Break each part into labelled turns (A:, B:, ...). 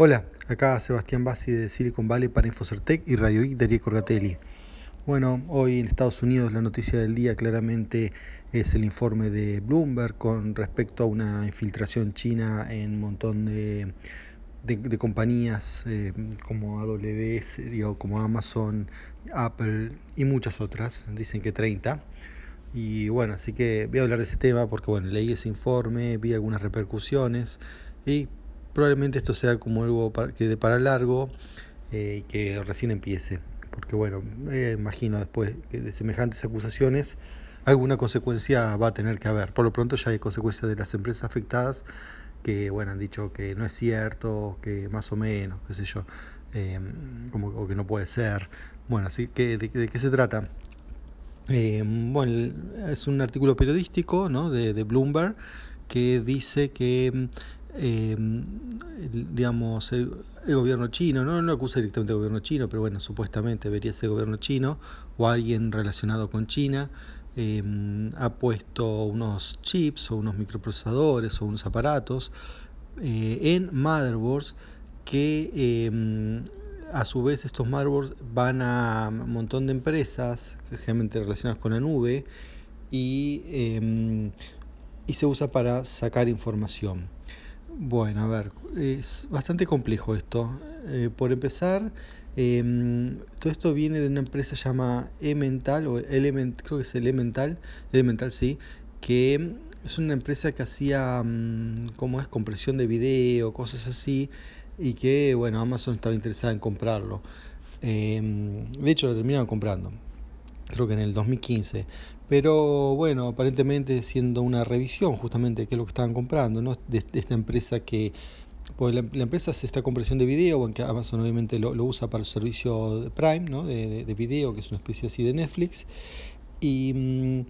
A: Hola, acá Sebastián Bassi de Silicon Valley para Infocertec y Radio Geek Darío Corgatelli. Bueno, hoy en Estados Unidos la noticia del día claramente es el informe de Bloomberg con respecto a una infiltración china en un montón de, compañías eh, como AWS, como Amazon, Apple y muchas otras, dicen que 30. Y bueno, así que voy a hablar de ese tema porque bueno, leí ese informe, vi algunas repercusiones y probablemente esto sea como algo que de para largo eh, que recién empiece. Porque bueno, me imagino después de semejantes acusaciones, alguna consecuencia va a tener que haber. Por lo pronto ya hay consecuencias de las empresas afectadas que bueno han dicho que no es cierto, que más o menos, qué sé yo, em, como o que no puede ser. Bueno, así que de, qué se trata. Em, bueno, es un artículo periodístico ¿no? de Bloomberg que dice que eh, digamos, el, gobierno chino, no, no acusa directamente al gobierno chino, pero bueno, supuestamente debería ser el gobierno chino o alguien relacionado con China, em, ha puesto unos chips o unos microprocesadores o unos aparatos eh, en motherboards que em, a su vez estos motherboards van a un montón de empresas, generalmente relacionadas con la nube, y, y se usa para sacar información. Bueno, a ver, es bastante complejo esto. Eh, por empezar, em, todo esto viene de una empresa llamada Elemental, o Element, creo que es Elemental, Elemental sí, que es una empresa que hacía, mm, como es, compresión de video, cosas así, y que, bueno, Amazon estaba interesada en comprarlo. Em, de hecho, lo terminaron comprando creo que en el 2015. Pero bueno, aparentemente siendo una revisión justamente qué es lo que estaban comprando, ¿no? de, esta empresa que, pues la, empresa hace esta compresión de video, aunque Amazon obviamente lo, usa para el servicio de Prime, ¿no? de, de, video, que es una especie así de Netflix. Y mm,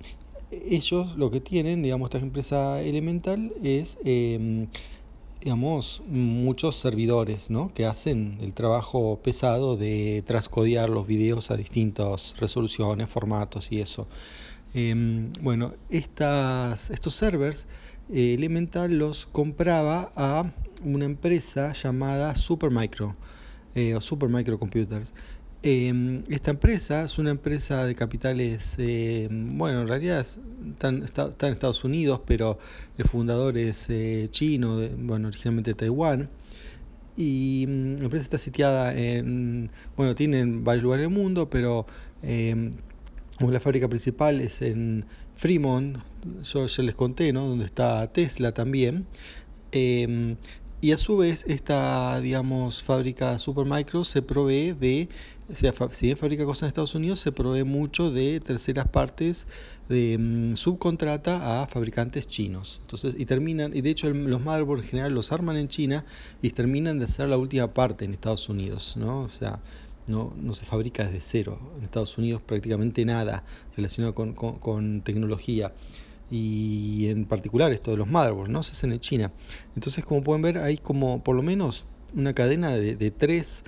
A: ellos lo que tienen, digamos, esta empresa elemental es... Eh, digamos, muchos servidores ¿no? que hacen el trabajo pesado de transcodiar los videos a distintas resoluciones, formatos y eso. Em, bueno, estas, estos servers eh, Elemental los compraba a una empresa llamada Supermicro eh, o Supermicro Computers. Em, esta empresa es una empresa de capitales, em, bueno, en realidad está, en Estados Unidos, pero el fundador es eh, chino, bueno, originalmente de Taiwán. Y mm, la empresa está sitiada en, bueno, tienen varios lugares del mundo, pero em, la fábrica principal es en Fremont, yo ya les conté, ¿no? Donde está Tesla también. Y a su vez, esta, digamos, fábrica Supermicro se provee de, sea, si bien fabrica cosas en Estados Unidos, se provee mucho de terceras partes de mm, subcontrata a fabricantes chinos. Entonces, y terminan, y de hecho los motherboards en general los arman en China y terminan de hacer la última parte en Estados Unidos, ¿no? O sea, no, no se fabrica desde cero. En Estados Unidos prácticamente nada relacionado con tecnología y en particular esto de los motherboards, ¿no? Se hacen en China. Entonces, como pueden ver, hay como por lo menos una cadena de, tres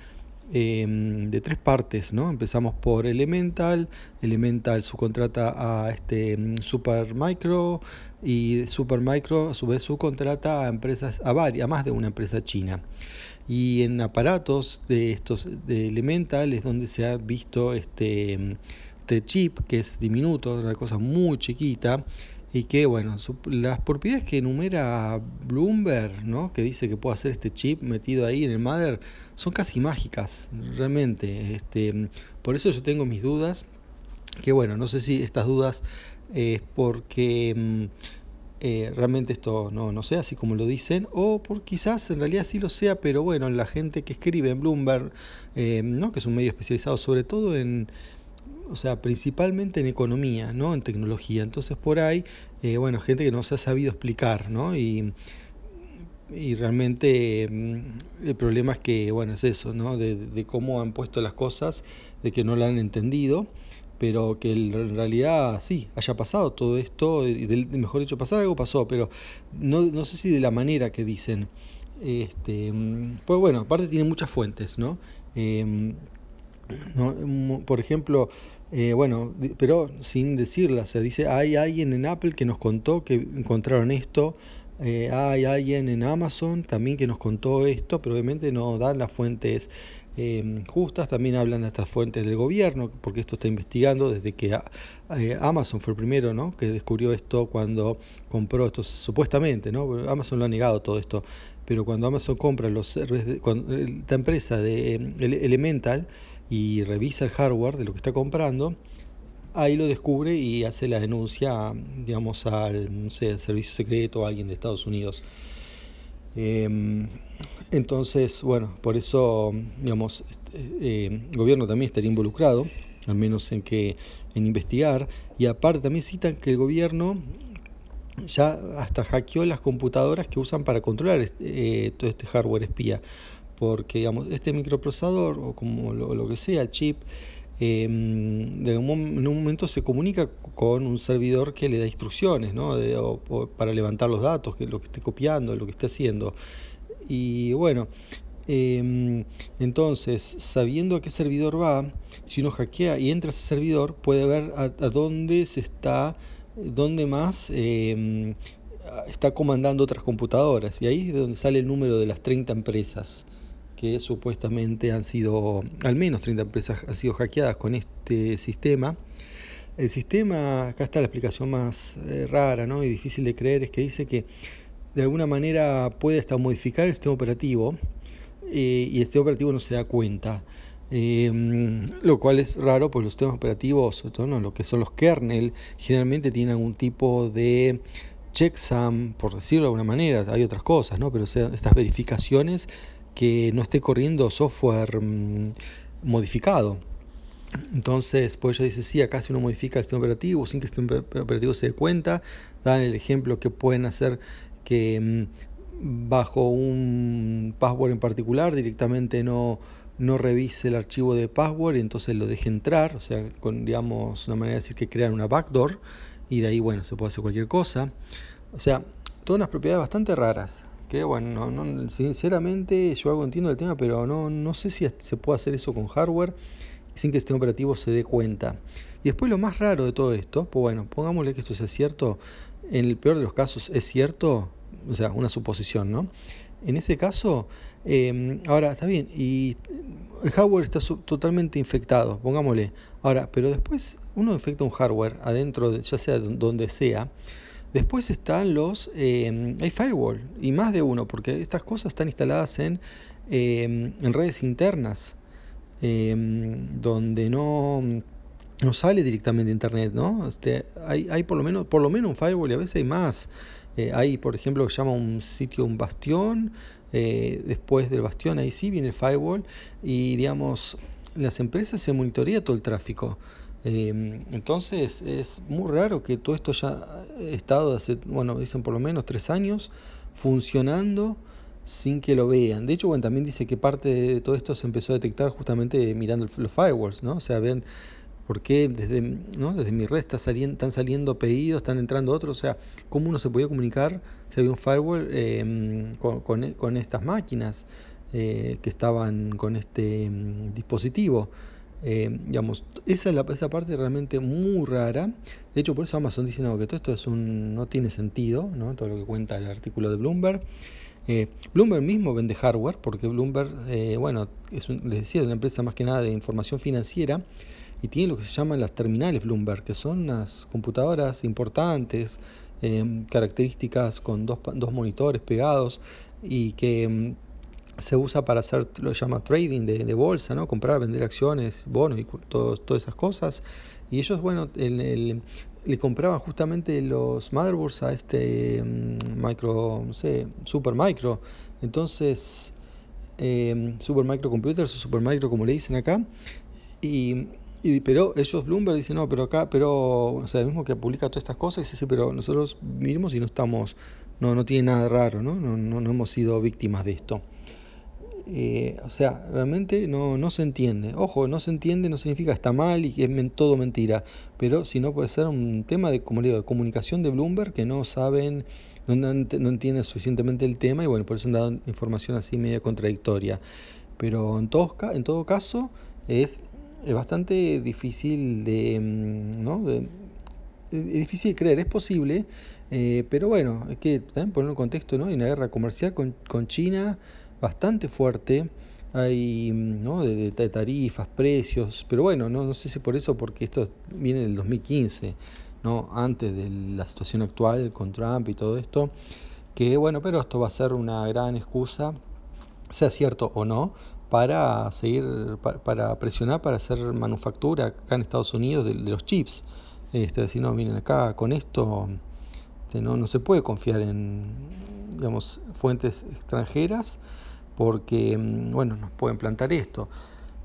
A: em, de tres partes, ¿no? Empezamos por Elemental, Elemental subcontrata a este Supermicro y Supermicro a su vez subcontrata a empresas, a varias, más de una empresa china. Y en aparatos de estos de Elemental es donde se ha visto este, este chip que es diminuto, una cosa muy chiquita y que bueno, las propiedades que enumera Bloomberg, ¿no? que dice que puede hacer este chip metido ahí en el Mother, son casi mágicas, realmente. Este, por eso yo tengo mis dudas, que bueno, no sé si estas dudas es porque mm, eh, realmente esto no, no sea así como lo dicen, o por quizás en realidad sí lo sea, pero bueno, la gente que escribe en Bloomberg, eh, ¿no? que es un medio especializado sobre todo en o sea, principalmente en economía, ¿no? En tecnología. Entonces por ahí, eh, bueno, gente que no se ha sabido explicar, ¿no? Y, y realmente mm, el problema es que, bueno, es eso, ¿no? De, cómo han puesto las cosas, de que no la han entendido, pero que en realidad sí, haya pasado todo esto, y mejor dicho, pasar algo pasó, pero no, no sé si de la manera que dicen. Este, mm, pues bueno, aparte tiene muchas fuentes, ¿no? Eh, por ejemplo, eh, bueno, pero sin decirla, se dice, hay alguien en Apple que nos contó que encontraron esto Eh, hay alguien en Amazon también que nos contó esto, pero obviamente no dan las fuentes eh, justas, también hablan de estas fuentes del gobierno, porque esto está investigando desde que eh, Amazon fue el primero ¿no? que descubrió esto cuando compró esto, supuestamente, ¿no? Amazon lo ha negado todo esto, pero cuando Amazon compra los cuando, esta empresa de Elemental y revisa el hardware de lo que está comprando, ahí lo descubre y hace la denuncia, digamos, al servicio secreto o a alguien de Estados Unidos. Em, entonces, bueno, por eso, digamos, este, em, el gobierno también estaría involucrado, al menos en que en investigar, y aparte también citan que el gobierno ya hasta hackeó las computadoras que usan para controlar eh, todo este hardware espía, porque digamos, este microprocesador o como lo que sea, el chip, Em, en un momento se comunica con un servidor que le da instrucciones ¿no? para levantar los datos, que lo que esté copiando, lo que esté haciendo. Y bueno, em, entonces, sabiendo a qué servidor va, si uno hackea y entra a ese servidor, puede ver a, dónde se está, dónde más em, está comandando otras computadoras. Y ahí es donde sale el número de las 30 empresas que supuestamente han sido, al menos 30 empresas han sido hackeadas con este sistema. El sistema, acá está la explicación más eh, rara ¿no? y difícil de creer, es que dice que de alguna manera puede hasta modificar el sistema operativo eh, y el sistema operativo no se da cuenta. Em, lo cual es raro, porque los sistemas operativos, sobre todo lo que son los kernel, generalmente tienen algún tipo de checksum, por decirlo de alguna manera, hay otras cosas, ¿no? pero estas verificaciones que no esté corriendo software mm, modificado. Entonces, pues ellos dice, sí, acá si uno modifica el sistema operativo sin que el sistema operativo se dé cuenta, dan el ejemplo que pueden hacer que mm, bajo un password en particular directamente no, no revise el archivo de password y entonces lo deje entrar, o sea, con digamos una manera de decir que crean una backdoor y de ahí, bueno, se puede hacer cualquier cosa. O sea, todas unas propiedades bastante raras que bueno, no, sinceramente yo algo entiendo del tema, pero no, no sé si se puede hacer eso con hardware sin que el sistema operativo se dé cuenta. Y después lo más raro de todo esto, pues bueno, pongámosle que esto sea cierto, en el peor de los casos es cierto, o sea, una suposición, ¿no? En ese caso, em, ahora está bien, y el hardware está totalmente infectado, pongámosle. Ahora, pero después uno infecta un hardware adentro, de, ya sea donde sea, Después están los, eh, hay firewall y más de uno, porque estas cosas están instaladas en, eh, en redes internas, eh, donde no, no sale directamente internet, ¿no? Este, hay, hay por lo menos, por lo menos un firewall y a veces hay más. hay, por ejemplo, que llama un sitio un bastión. después del bastión ahí sí viene el firewall y digamos las empresas se monitorea todo el tráfico. Em, entonces es muy raro que todo esto ya estado hace, bueno, dicen por lo menos tres años funcionando sin que lo vean. De hecho, bueno, también dice que parte de todo esto se empezó a detectar justamente mirando los firewalls, ¿no? O sea, ven por qué desde, ¿no? desde mi red está están saliendo pedidos, están entrando otros, o sea, cómo uno se podía comunicar si había un firewall em, con, con, estas máquinas eh, que estaban con este em, dispositivo. Eh, digamos, esa, es la, esa parte realmente muy rara. De hecho, por eso Amazon dice que todo esto es un, no tiene sentido, ¿no? todo lo que cuenta el artículo de Bloomberg. Eh, Bloomberg mismo vende hardware, porque Bloomberg, eh, bueno, es les decía, es una empresa más que nada de información financiera y tiene lo que se llaman las terminales Bloomberg, que son unas computadoras importantes, características con dos, dos monitores pegados y que mm, se usa para hacer lo llama trading de, bolsa, ¿no? Comprar, vender acciones, bonos y todas esas cosas. Y ellos, bueno, le compraban justamente los motherboards a este mm, micro, no sé, super micro. Entonces, eh, super microcomputers o super micro como le dicen acá. Y, pero ellos Bloomberg dicen no pero acá pero o sea el mismo que publica todas estas cosas dice pero nosotros vivimos y no estamos no no tiene nada raro no no, no, no hemos sido víctimas de esto eh, o sea, realmente no, no se entiende. Ojo, no se entiende no significa está mal y que es todo mentira, pero si no puede ser un tema de, como digo, de comunicación de Bloomberg que no saben, no, entienden suficientemente el tema y bueno, por eso han dado información así media contradictoria. Pero en todo, en todo caso es, es bastante difícil de, mm, ¿no? de es difícil creer, es posible, eh, pero bueno, hay que también poner un contexto, ¿no? Hay una guerra comercial con, con China bastante fuerte, hay ¿no? de, tarifas, precios, pero bueno, no, no sé si por eso, porque esto viene del 2015, ¿no? antes de la situación actual con Trump y todo esto, que bueno, pero esto va a ser una gran excusa, sea cierto o no, para seguir, para, para presionar para hacer manufactura acá en Estados Unidos de, de los chips. Este, decir, no, miren acá con esto este, no, no se puede confiar en digamos, fuentes extranjeras porque bueno, nos pueden plantar esto.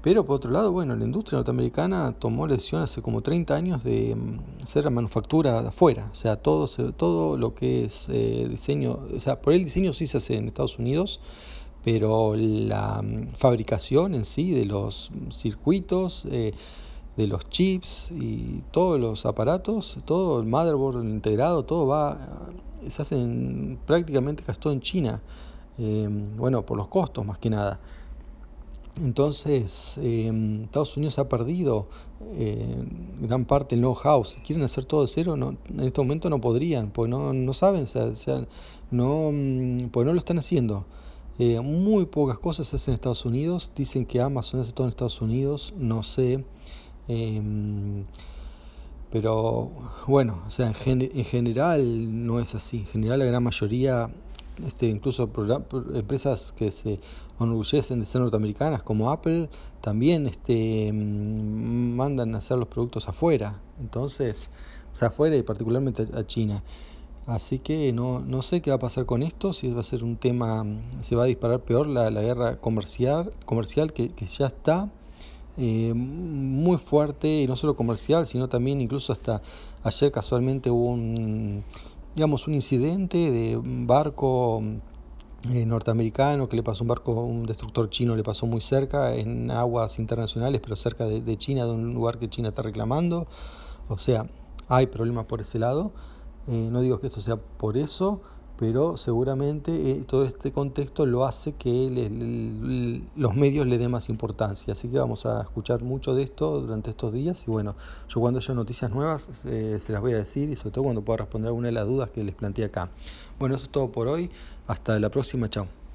A: Pero por otro lado, bueno, la industria norteamericana tomó la decisión hace como 30 años de hacer manufactura afuera. O sea, todo, todo lo que es eh, diseño, o sea, por el diseño sí se hace en Estados Unidos, pero la fabricación en sí de los circuitos, eh, de los chips y todos los aparatos, todo el motherboard integrado, todo va, se hacen prácticamente casi todo en China. Eh, bueno, por los costos más que nada. Entonces, eh, Estados Unidos ha perdido eh, gran parte del know-how. Si quieren hacer todo de cero, no, en este momento no podrían, pues no, no saben, o sea, no, pues no lo están haciendo. Eh, muy pocas cosas se hacen en Estados Unidos. Dicen que Amazon hace todo en Estados Unidos, no sé. Eh, pero bueno, o sea, en, gen en, general no es así. En general la gran mayoría, este, incluso empresas que se enorgullecen de ser norteamericanas como Apple, también este, mandan a hacer los productos afuera. Entonces, o sea, afuera y particularmente a China. Así que no, no sé qué va a pasar con esto, si va a ser un tema, se va a disparar peor la, la guerra comercial, comercial que, que ya está eh, muy fuerte, y no solo comercial, sino también incluso hasta ayer casualmente hubo un, digamos, un incidente de un barco eh, norteamericano que le pasó un barco, un destructor chino le pasó muy cerca en aguas internacionales, pero cerca de, China, de un lugar que China está reclamando. O sea, hay problemas por ese lado. Eh, no digo que esto sea por eso, pero seguramente eh, todo este contexto lo hace que los medios le den más importancia. Así que vamos a escuchar mucho de esto durante estos días y bueno, yo cuando haya noticias nuevas eh, se las voy a decir y sobre todo cuando pueda responder alguna de las dudas que les planteé acá. Bueno, eso es todo por hoy. Hasta la próxima. Chao.